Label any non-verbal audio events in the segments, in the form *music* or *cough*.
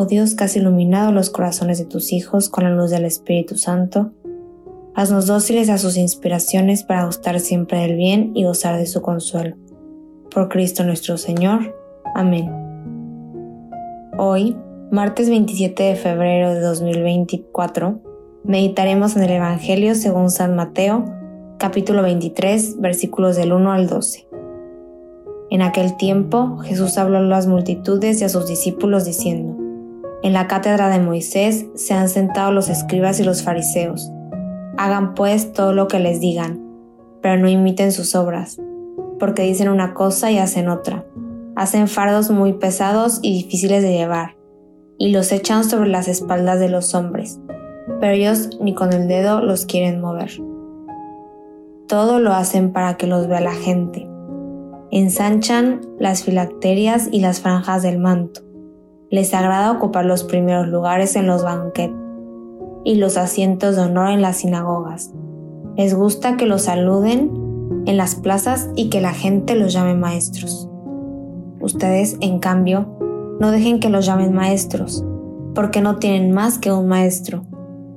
oh Dios que has iluminado los corazones de tus hijos con la luz del Espíritu Santo, haznos dóciles a sus inspiraciones para gustar siempre del bien y gozar de su consuelo. Por Cristo nuestro Señor. Amén. Hoy, martes 27 de febrero de 2024, meditaremos en el Evangelio según San Mateo, capítulo 23, versículos del 1 al 12. En aquel tiempo Jesús habló a las multitudes y a sus discípulos diciendo, En la cátedra de Moisés se han sentado los escribas y los fariseos. Hagan pues todo lo que les digan, pero no imiten sus obras, porque dicen una cosa y hacen otra. Hacen fardos muy pesados y difíciles de llevar, y los echan sobre las espaldas de los hombres, pero ellos ni con el dedo los quieren mover. Todo lo hacen para que los vea la gente ensanchan las filacterias y las franjas del manto. Les agrada ocupar los primeros lugares en los banquetes y los asientos de honor en las sinagogas. Les gusta que los saluden en las plazas y que la gente los llame maestros. Ustedes, en cambio, no dejen que los llamen maestros, porque no tienen más que un maestro,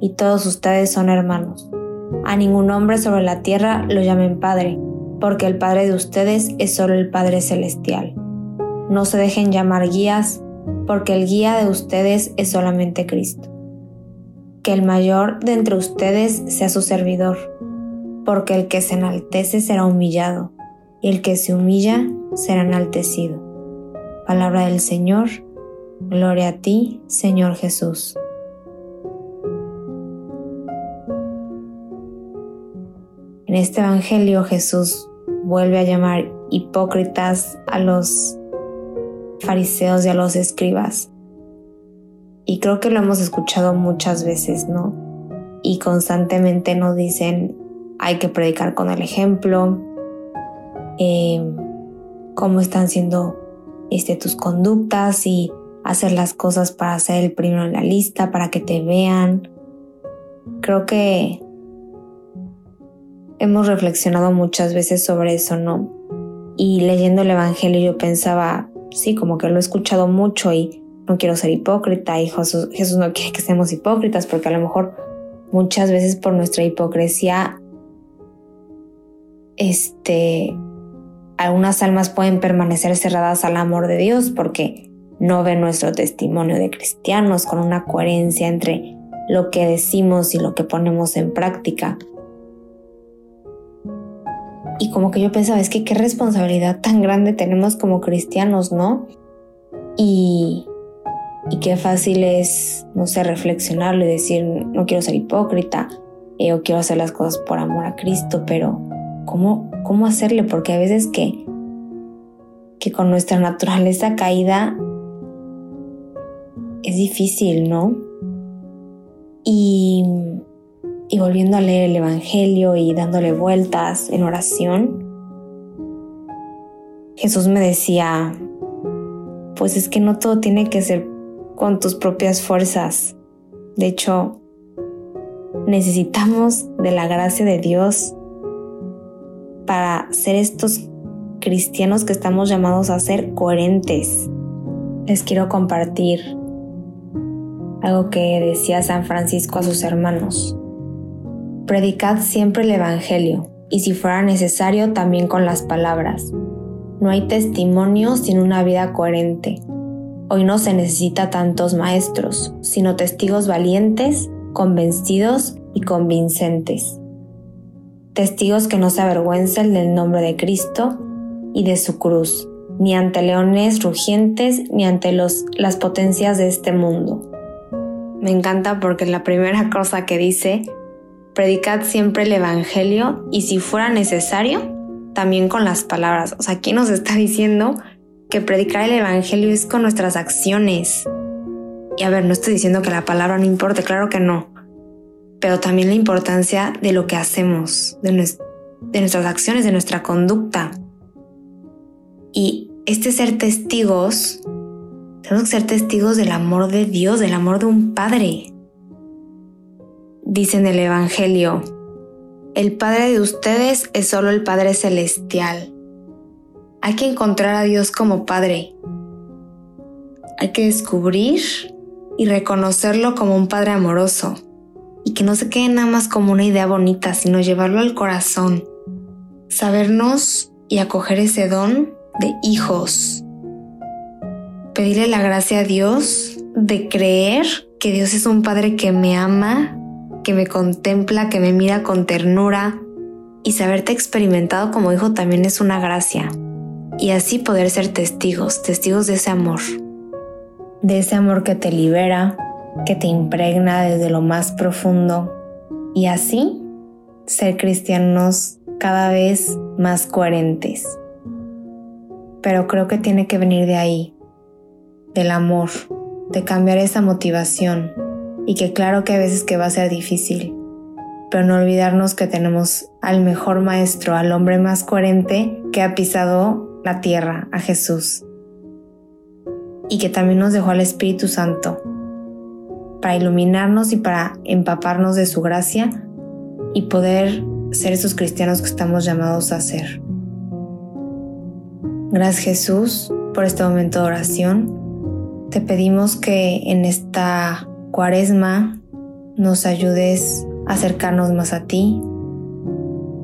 y todos ustedes son hermanos. A ningún hombre sobre la tierra lo llamen padre, porque el Padre de ustedes es solo el Padre Celestial. No se dejen llamar guías, porque el guía de ustedes es solamente Cristo. Que el mayor de entre ustedes sea su servidor, porque el que se enaltece será humillado, y el que se humilla será enaltecido. Palabra del Señor, gloria a ti, Señor Jesús. En este Evangelio Jesús vuelve a llamar hipócritas a los fariseos y a los escribas. Y creo que lo hemos escuchado muchas veces, ¿no? Y constantemente nos dicen, hay que predicar con el ejemplo, em, cómo están siendo este, tus conductas y hacer las cosas para ser el primero en la lista, para que te vean. Creo que hemos reflexionado muchas veces sobre eso, ¿no? Y leyendo el Evangelio yo pensaba, sí, como que lo he escuchado mucho y no quiero ser hipócrita y Jesús, Jesús no quiere que seamos hipócritas porque a lo mejor muchas veces por nuestra hipocresía, este, algunas almas pueden permanecer cerradas al amor de Dios porque no ven nuestro testimonio de cristianos con una coherencia entre lo que decimos y lo que ponemos en práctica. Como que yo pensaba, es que qué responsabilidad tan grande tenemos como cristianos, ¿no? Y, y qué fácil es, no sé, reflexionarlo y decir, no quiero ser hipócrita, eh, o quiero hacer las cosas por amor a Cristo, pero ¿cómo, cómo hacerle? Porque a veces que, que con nuestra naturaleza caída es difícil, ¿no? Y y volviendo a leer el Evangelio y dándole vueltas en oración, Jesús me decía, pues es que no todo tiene que ser con tus propias fuerzas. De hecho, necesitamos de la gracia de Dios para ser estos cristianos que estamos llamados a ser coherentes. Les quiero compartir algo que decía San Francisco a sus hermanos. Predicad siempre el Evangelio, y si fuera necesario también con las palabras. No hay testimonio sin una vida coherente. Hoy no se necesita tantos maestros, sino testigos valientes, convencidos y convincentes. Testigos que no se avergüencen del nombre de Cristo y de su cruz, ni ante leones rugientes, ni ante las potencias de este mundo. Me encanta porque la primera cosa que dice predicad siempre el Evangelio y si fuera necesario, también con las palabras. O sea, aquí nos está *laughs* diciendo que predicar el Evangelio es con nuestras acciones. Y a ver, no estoy diciendo que la palabra no importe, claro que no. Pero también la importancia de lo que hacemos, de, de nuestras acciones, de nuestra conducta. Y este ser testigos, tenemos que ser testigos del amor de Dios, del amor de un Padre. Dice en el Evangelio, el Padre de ustedes es solo el Padre Celestial. Hay que encontrar a Dios como Padre. Hay que descubrir y reconocerlo como un Padre amoroso. Y que no se quede nada más como una idea bonita, sino llevarlo al corazón. Sabernos y acoger ese don de hijos. Pedirle la gracia a Dios de creer que Dios es un Padre que me ama, que me contempla, que me mira con ternura y saberte experimentado como hijo también es una gracia. Y así poder ser testigos, testigos de ese amor. De ese amor que te libera, que te impregna desde lo más profundo. Y así ser cristianos cada vez más coherentes. Pero creo que tiene que venir de ahí, del amor, de cambiar esa motivación, y que claro que a veces que va a ser difícil, pero no olvidarnos que tenemos al mejor maestro, al hombre más coherente que ha pisado la tierra, a Jesús, y que también nos dejó al Espíritu Santo para iluminarnos y para empaparnos de su gracia y poder ser esos cristianos que estamos llamados a ser. Gracias Jesús por este momento de oración. Te pedimos que en esta cuaresma nos ayudes a acercarnos más a ti,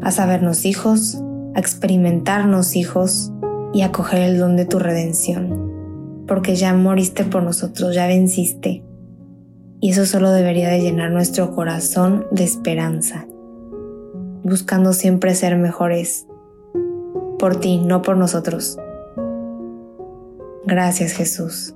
a sabernos hijos, a experimentarnos hijos y a coger el don de tu redención, porque ya moriste por nosotros, ya venciste. Y eso solo debería de llenar nuestro corazón de esperanza, buscando siempre ser mejores, por ti, no por nosotros. Gracias Jesús.